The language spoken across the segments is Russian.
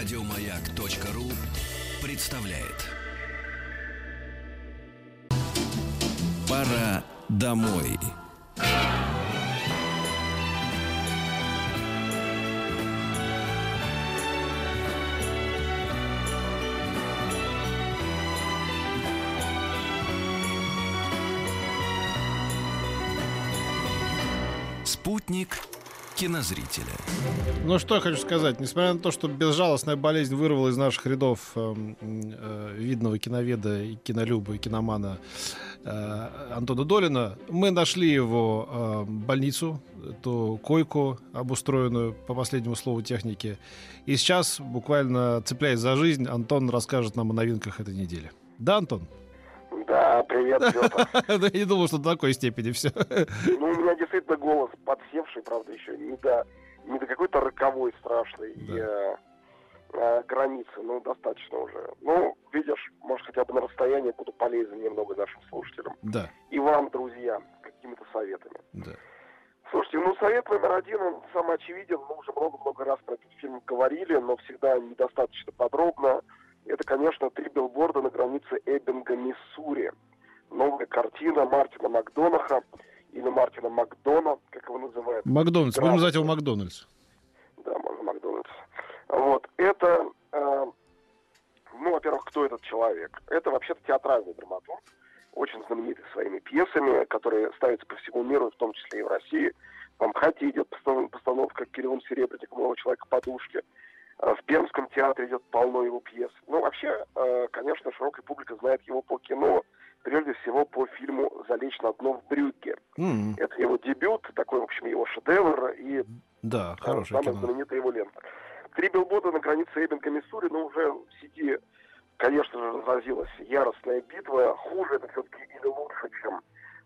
Радиомаяк.ру представляет. Пора домой. Спутник кинозрителя. Ну что я хочу сказать, несмотря на то, что безжалостная болезнь вырвала из наших рядов э, э, видного киноведа и кинолюба и киномана э, Антона Долина, мы нашли его э, больницу, ту койку, обустроенную по последнему слову техники. И сейчас, буквально цепляясь за жизнь, Антон расскажет нам о новинках этой недели. Да, Антон? Да, привет, Петр. Я не думал, что до такой степени все. Ну, у меня действительно голос подсевший, правда, еще не до, не до какой-то роковой страшной Да. э, э, границы, ну, достаточно уже. Ну, видишь, может, хотя бы на расстоянии буду полезен немного нашим слушателям. Да, И вам, друзья, какими-то советами. да. Слушайте, ну, совет номер один, он самый очевиден. Мы уже много-много раз про этот фильм говорили, но всегда недостаточно подробно. Это, конечно, «Три билборда на границе Эббинга, Миссури». Новая картина Мартина Макдонаха, или Мартина Макдона, как его называют. Макдональдс. Будем называть его Макдональдс. Да, можно Макдональдс. Вот. Это, э, ну, во-первых, кто этот человек? Это вообще-то театральный драматург, очень знаменитый своими пьесами, которые ставятся по всему миру, в том числе и в России. В Амхате идет постановка Кириллом Серебренником «Нового человека подушки». Э, В Пермском театре идет полно его пьес. Ну, вообще, э, конечно, широкая публика знает его по кино, прежде всего по фильму «Залечь на дно в Брюгге». М, Это его дебют, такой, в общем, его шедевр, и Да, да, хорошее самая кино. знаменитая его лента. Три билборда на границе Эббинга, Миссури, но уже в сети, конечно же, разразилась яростная битва. Хуже это все-таки или лучше, чем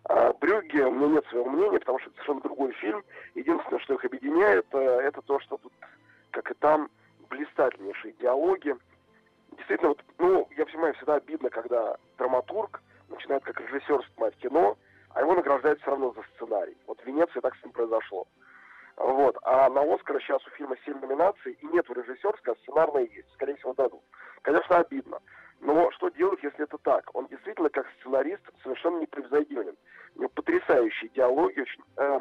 а, Брюгге. У меня нет своего мнения, потому что это совершенно другой фильм. Единственное, что их объединяет, э, это то, что тут, как и там, блистательнейшие диалоги. Действительно, вот, ну, я понимаю, всегда обидно, когда драматург начинает как режиссер снимать кино, а его награждают все равно за сценарий. Вот в Венеции так с ним произошло. Вот. А на Оскара сейчас у фильма 7 номинаций, и нету режиссерской, а сценарная есть. Скорее всего, дадут. Конечно, обидно. Но что делать, если это так? Он действительно, как сценарист, совершенно непревзойденен. У него потрясающие диалоги, очень э,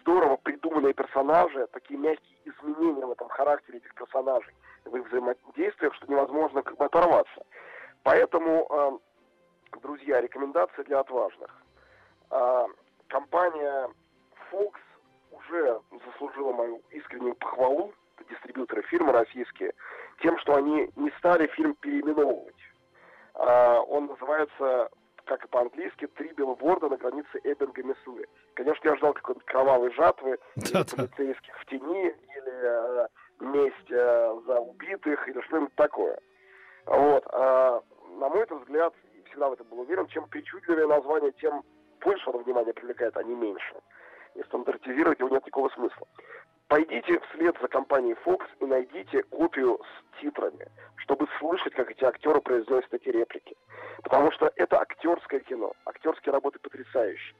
здорово придуманные персонажи, такие мягкие изменения в этом характере этих персонажей, в их взаимодействиях, что невозможно как бы оторваться. Поэтому, э, друзья, рекомендация для отважных. А, компания Fox уже заслужила мою искреннюю похвалу, дистрибьюторы фирмы российские, тем, что они не стали фильм переименовывать. А, он называется, как и по-английски, «Три билборда на границе Эббинга, Миссури». Конечно, я ждал какой-то кровавой жатвы, или Да-да. полицейских в тени, или э, месть э, за убитых, или что-нибудь такое. Вот. а, на мой взгляд, и всегда в этом был уверен, чем причудливее название, тем больше оно внимания привлекает, а не меньше. И стандартизировать его нет никакого смысла. Пойдите вслед за компанией Fox и найдите копию с титрами, чтобы слышать, как эти актеры произносят эти реплики. Потому что это актерское кино. Актерские работы потрясающие.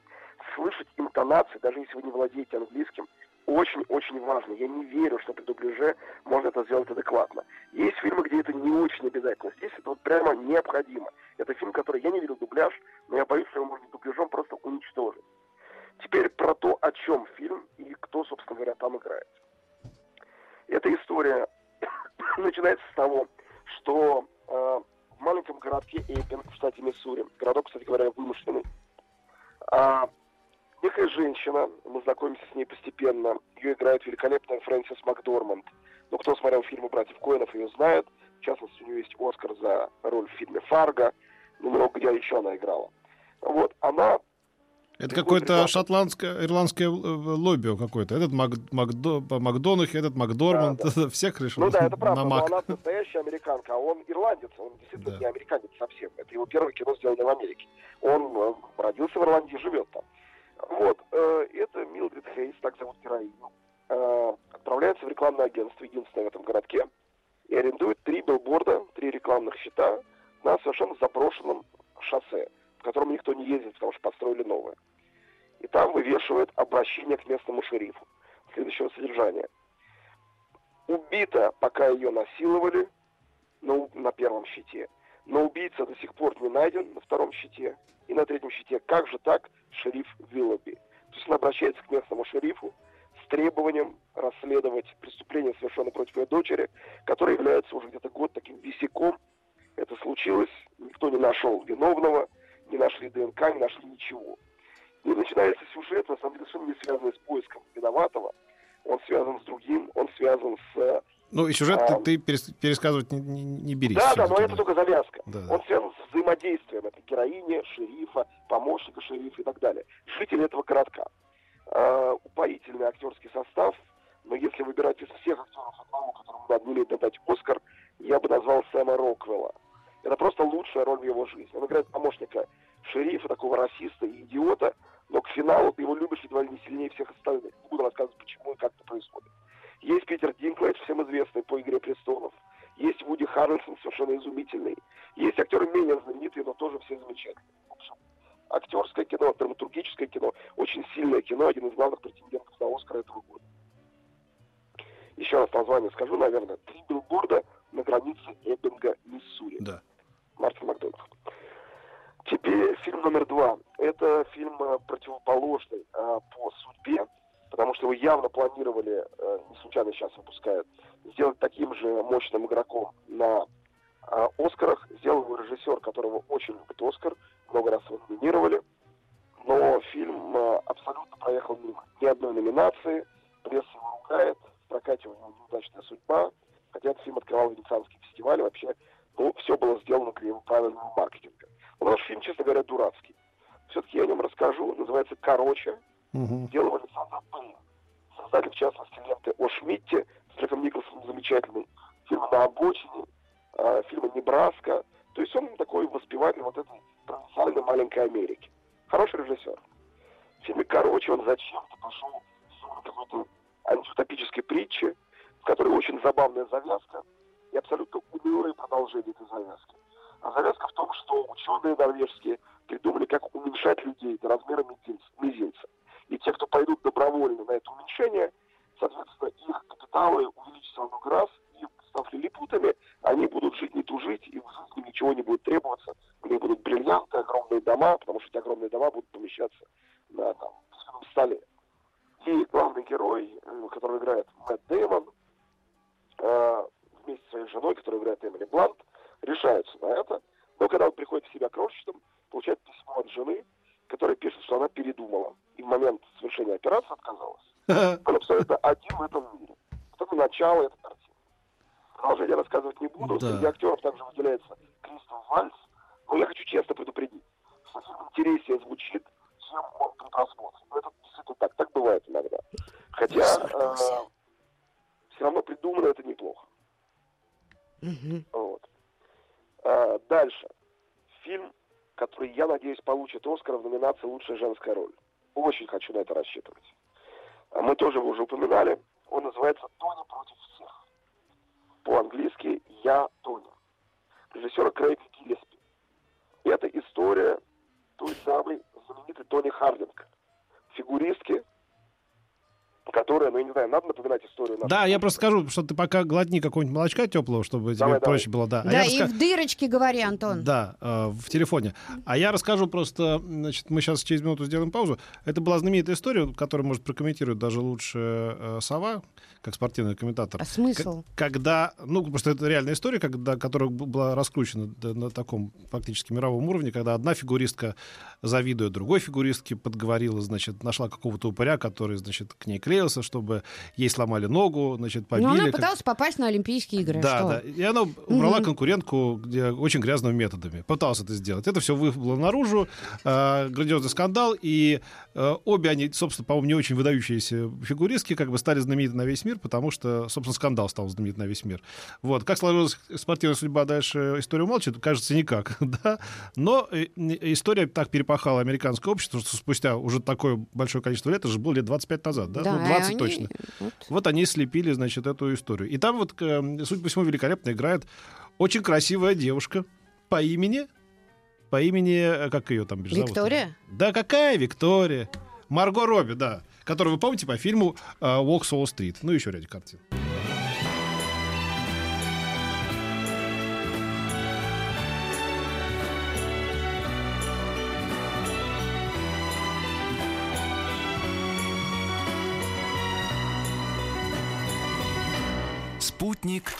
Слышать интонации, даже если вы не владеете английским, очень-очень важно. Я не верю, что при дубляже можно это сделать адекватно. Есть фильмы, где это не очень обязательно. Здесь это вот прямо необходимо. Это фильм, который я не видел дубляж, но я боюсь, что его можно дубляжом просто уничтожить. Теперь про то, о чем фильм и кто, собственно говоря, там играет. Эта история начинается с того, что э, в маленьком городке Эйпинг в штате Миссури, городок, кстати говоря, вымышленный, а, некая женщина, мы знакомимся с ней постепенно, ее играет великолепная Фрэнсис Макдорманд. Ну, кто смотрел фильмы «Братьев Коинов», ее знает. В частности, у нее есть Оскар за роль в фильме «Фарго». Ну, много где еще она играла. Вот, она Это какое-то шотландское, ирландское э, лобби какое-то. Этот Мак, Макдо, Макдонах, этот Макдорманд. Всех решил Ну да, это правда, на но она настоящая американка, а он ирландец, он действительно Да. не американец совсем. Это его первое кино сделано в Америке. Он э, родился в Ирландии живет там. Вот, э, это Милдрид Хейс, так зовут героиню, э, отправляется в рекламное агентство, единственное в этом городке, и арендует три билборда, три рекламных щита на совершенно заброшенном шоссе, по которому никто не ездит, потому что построили новое. И там вывешивают обращение к местному шерифу следующего содержания. Убита, пока ее насиловали, на, на первом щите. Но убийца до сих пор не найден на втором щите. И на третьем щите. Как же так, шериф Виллоби? То есть он обращается к местному шерифу с требованием расследовать преступление, совершенное против ее дочери, которое является уже где-то год таким висяком. Это случилось, никто не нашел виновного, не нашли ДНК, не нашли ничего. И начинается сюжет, на самом деле, совершенно не связанный с поиском виноватого. Он связан с другим, он связан с... Ну и сюжет А. ты, ты перес- пересказывать не, не, не берись. Да, да, но это только завязка. Да, да. Он связан с взаимодействием этой героини, шерифа, помощника шерифа и так далее. Жители этого городка. Э, упоительный актерский состав, но если выбирать из всех актеров одного, которому надо немедленно дать Оскар, я бы назвал Сэма Роквелла. Это просто лучшая роль в его жизни. Он играет помощника шерифа, такого расиста и идиота, но к финалу ты его любишь едва ли не сильнее всех остальных. Не буду рассказывать, почему и как это происходит. Есть Питер Динклэйдж, всем известный по «Игре престолов». Есть Вуди Харрельсон, совершенно изумительный. Есть актеры менее знаменитые, но тоже все замечательные. В общем, актерское кино, драматургическое кино, очень сильное кино, один из главных претендентов на Оскар этого года. Еще раз название скажу, наверное. «Три билборда на границе Эббинга, Миссури». Да. Мартин Макдональд. Теперь фильм номер два. Это фильм э, противоположный э, по судьбе, потому что его явно планировали, э, не случайно сейчас выпускают, сделать таким же мощным игроком на э, Оскарах. Сделал его режиссер, которого очень любит Оскар, много раз его номинировали. Но фильм э, абсолютно проехал мимо. Ни одной номинации, пресса его ругает, в прокате у него неудачная судьба, хотя этот фильм открывал Венецианский фестиваль, вообще ну, все было сделано для его правильного маркетинга. Но наш фильм, честно говоря, дурацкий. Все-таки я о нем расскажу. Называется «Короче». Мгм. Делал Александр Пейн. Создатель, в частности, ленты о Шмидте с Джеком Николсоном замечательный. Фильмы «На обочине», э, фильмы «Небраска». То есть он такой воспеватель вот этой провинциальной маленькой Америки. Хороший режиссер. В фильме «Короче» он зачем-то пошел в какой-то антиутопической притчи, в которой очень забавная завязка и абсолютно унылое продолжение этой завязки. А завязка в том, что ученые норвежские придумали, как уменьшать людей до размера мизинца. И те, кто пойдут добровольно на это уменьшение, соответственно, их капиталы увеличатся во много раз, и, став лилипутами, они будут жить не тужить, и в жизни ничего не будет требоваться. У них будут бриллианты, огромные дома, потому что эти огромные дома будут помещаться на там, столе. И главный герой, э, которого играет Мэтт Дэймон, э, вместе со своей женой, которую играет Эмили Блант, решаются на это. Но когда он приходит в себя крошечным, получает письмо от жены, которая пишет, что она передумала. И в момент совершения операции отказалась. Он абсолютно один в этом мире. Вот это начало этой картины. Продолжение рассказывать не буду. Да. Среди актеров также выделяется Кристоф Вальц. Но я хочу честно предупредить, что фильм интереснее звучит, чем он при просмотре. Но это действительно так. Так бывает иногда. Хотя все равно придумано это неплохо. Вот. А, дальше. Фильм, который, я надеюсь, получит Оскар в номинации «Лучшая женская роль». Очень хочу на это рассчитывать. А Мы тоже его уже упоминали. Он называется «Тони против всех». По-английски «Я Тони». Режиссера Крейга Гиллеспи. Это история той самой знаменитой Тони Хардинг. Фигуристки, которая, ну, я не знаю, надо напоминать историю Да, я просто скажу, что ты пока глотни какого-нибудь молочка теплого, чтобы тебе Давай, давай. проще было. Да, А Да, и раска- в дырочке говори, Антон. Да, э, в телефоне. А я расскажу просто, значит, мы сейчас через минуту сделаем паузу. Это была знаменитая история, которую, может, прокомментирует даже лучше э, Сова, как спортивный комментатор. А смысл? К- Когда, ну, просто это реальная история, когда, которая была раскручена д- на таком фактически мировом уровне, когда одна фигуристка, завидуя другой фигуристке, подговорила, значит, нашла какого-то упыря, который, значит, к ней клеился, чтобы ей сломали ногу, значит, побили. Ну, она как- пыталась попасть на Олимпийские игры. да, Что? да. И она убрала Мгм. конкурентку где, очень грязными методами. Пыталась это сделать. Это все выплыло наружу. э, грандиозный скандал. И э, обе они, собственно, по-моему, не очень выдающиеся фигуристки, как бы стали знамениты на весь мир, потому что, собственно, скандал стал знаменит на весь мир. Вот. Как сложилась спортивная судьба дальше, историю молчит, кажется, никак. да? Но э, э, история так перепахала американское общество, что спустя уже такое большое количество лет, это же было лет 25 назад, да? ну, и 20 они- точно. вот. Вот они слепили, значит, эту историю. И там вот, э, судя по всему, великолепно играет очень красивая девушка по имени... По имени... э, Как ее там зовут? Виктория? Да какая Виктория? Марго Робби, да. Которую вы помните по фильму э, «Walk Soul Street». Ну, еще ряде картин. Спутник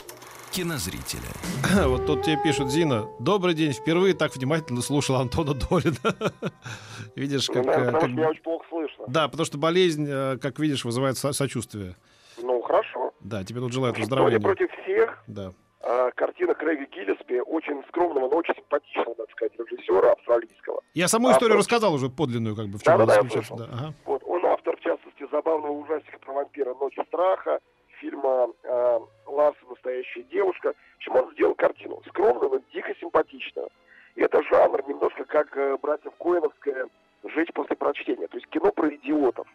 кинозрителя. Вот тут тебе пишут, Зина, добрый день, впервые так внимательно слушал Антона Долина. Видишь, как... Ну, э, наверное, потому как- что меня очень плохо слышно. Да, потому что болезнь, э, как видишь, вызывает со- сочувствие. Ну, хорошо. Да, тебе тут желают выздоровления. против всех. Да. А, картина Крэга Гиллеспи, очень скромного, но очень симпатичного, надо сказать, режиссера австралийского. Я саму А, историю рассказал уже подлинную, как бы, в чем Да-да-да, она я заключается. слышал. Да, ага. Вот, он автор, в частности, забавного ужастика про вампира «Ночь страха», фильма э, «Ларса. Настоящая девушка». Общем, он сделал картину скромную, но дико симпатичную. И это жанр немножко как э, братьев Коэновская «Жить после прочтения». То есть кино про идиотов.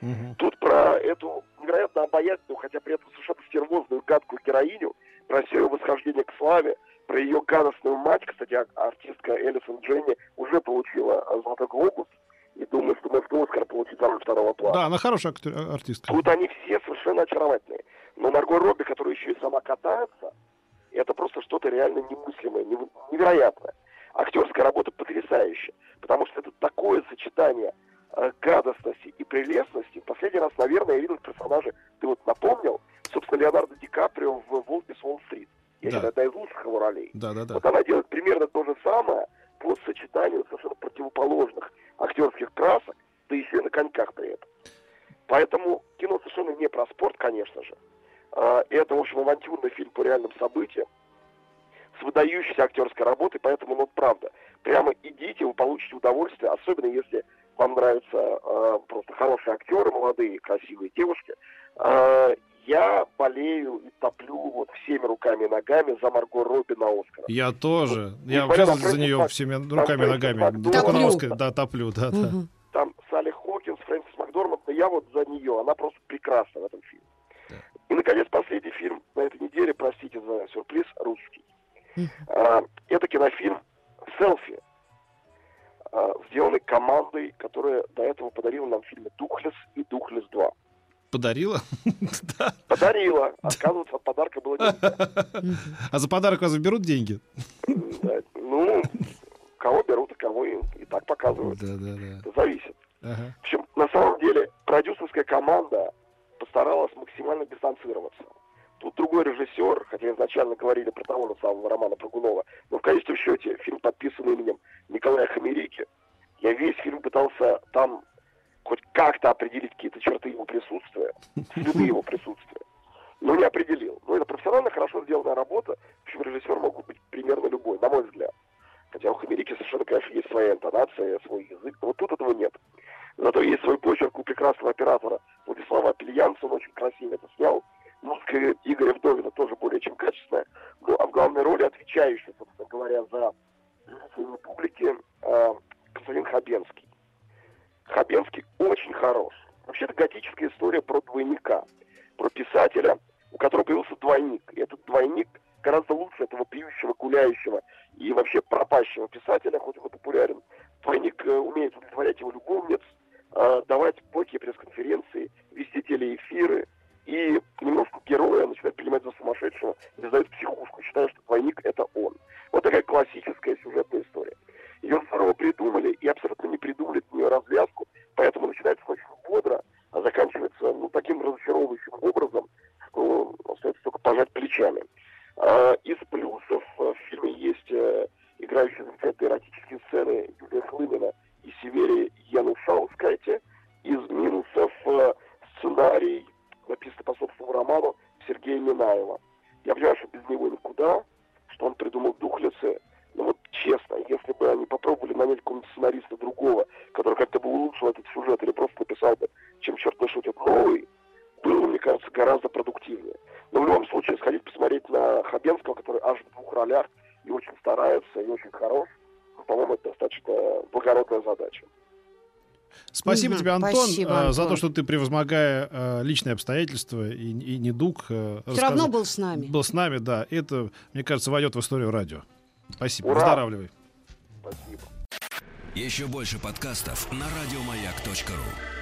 Мгм. Тут про эту невероятно обаятельную, хотя при этом совершенно стервозную, гадкую героиню, про ее восхождение к славе, про ее гадостную мать, кстати, а- артистка Элисон Дженни уже получила а, «Золотой глобус», и думаю, что может Оскар получить роль второго плана. Да, она хорошая актер- артистка. Тут они все совершенно очаровательные. Но Марго Робби, которая еще и сама катается, это просто что-то реально немыслимое, нев- невероятное. Актерская работа потрясающая, потому что это такое сочетание э, гадостности и прелестности. Последний раз, наверное, я видел персонажа, ты вот напомнил, собственно, Леонардо Ди Каприо в «Волк без Уолл-стрит». Я Да. считаю, одна из лучших его ролей. Да, да, да. Вот она делает примерно то же самое по сочетанию совершенно противоположных актерских красок, да еще и на коньках при этом. Поэтому кино совершенно не про спорт, конечно же. А, Это, в общем, авантюрный фильм по реальным событиям с выдающейся актерской работой, поэтому, ну, правда, прямо идите, вы получите удовольствие, особенно если вам нравятся э, просто хорошие актеры, молодые, красивые девушки. Э, я болею и топлю вот всеми руками и ногами за Марго Робби на Оскар. Я тоже. Я Несмотря вообще на за нее Фрэнсис всеми руками и ногами. Только на Топлю. Оскар, да, топлю, да, да. Мгм. там Салли Хокинс, Фрэнсис Макдорманд, но я вот за нее, она просто прекрасна в этом фильме. И, наконец, последний фильм на этой неделе, простите за сюрприз, русский. А, это кинофильм «Селфи», а, сделанный командой, которая до этого подарила нам фильмы «Духлес» и «Духлес 2». Подарила? Да. Подарила. Отказываться от подарка было нельзя. А за подарок вас берут деньги? Да, Ну, кого берут, а кого и, и так показывают. Да, да, да. Это зависит. Ага. В общем, на самом деле, продюсерская команда постаралась максимально дистанцироваться. Тут другой режиссер, хотя изначально говорили про того же самого Романа Прыгунова, но в конечном счете фильм подписан именем Николая Хамерики. Я весь фильм пытался там хоть как-то определить какие-то черты его присутствия, следы его присутствия. Но не определил. Но это профессионально хорошо сделанная работа. В общем, режиссер мог быть примерно любой, на мой взгляд. Хотя у Хамерики совершенно, конечно, есть своя интонация, свой язык. Но вот тут этого нет. Зато есть свой почерк у прекрасного оператора Владислава Апельянца. Он очень красиво это снял. Музыка Игоря Вдовина тоже более чем качественная. Ну, а в главной роли отвечающий, собственно говоря, за публики э, Константин Хабенский. Хабенский очень хорош. Вообще, это готическая история про двойника. Про писателя, у которого появился двойник. И этот двойник гораздо лучше этого пьющего, гуляющего и вообще пропащего писателя, хоть он и популярен. Двойник э, умеет удовлетворять его любовниц, давать бойкие пресс-конференции, вести телеэфиры. И немножко героя начинает принимать за сумасшедшего и сдает в психушку, считая, что двойник — это он. Вот такая классическая сюжетная история. Ее здорово придумали и абсолютно не придумали от нее развязку, поэтому начинается очень бодро, а заканчивается ну, таким разочаровывающим образом, что остается только пожать плечами. А, из плюсов э, в фильме есть э, играющие замечательные эротические сцены Юлия Хлынина и Северия Янушаускайте. Из минусов э, сценарий, написанный по собственному роману Сергея Минаева. Я понимаю, что без него никуда, что он придумал духлицы. Но вот честно, если бы они попробовали нанять какого-нибудь сценариста другого, который как-то бы улучшил этот сюжет или просто написал бы, чем черт не шутит, новый, было, бы, мне кажется, гораздо продуктивнее. Но в любом случае, сходить посмотреть на Хабенского, который аж в двух ролях и очень старается, и очень хорош, по-моему, это достаточно благородная задача. Спасибо тебе, Антон, спасибо, э, за Антон. то, что ты, превозмогая э, личные обстоятельства и, и недуг, э, Все равно был с нами. был с нами, да. Это, мне кажется, войдет в историю радио. Спасибо. Ура! Выздоравливай. Спасибо. Еще больше подкастов на радиомаяк.ру.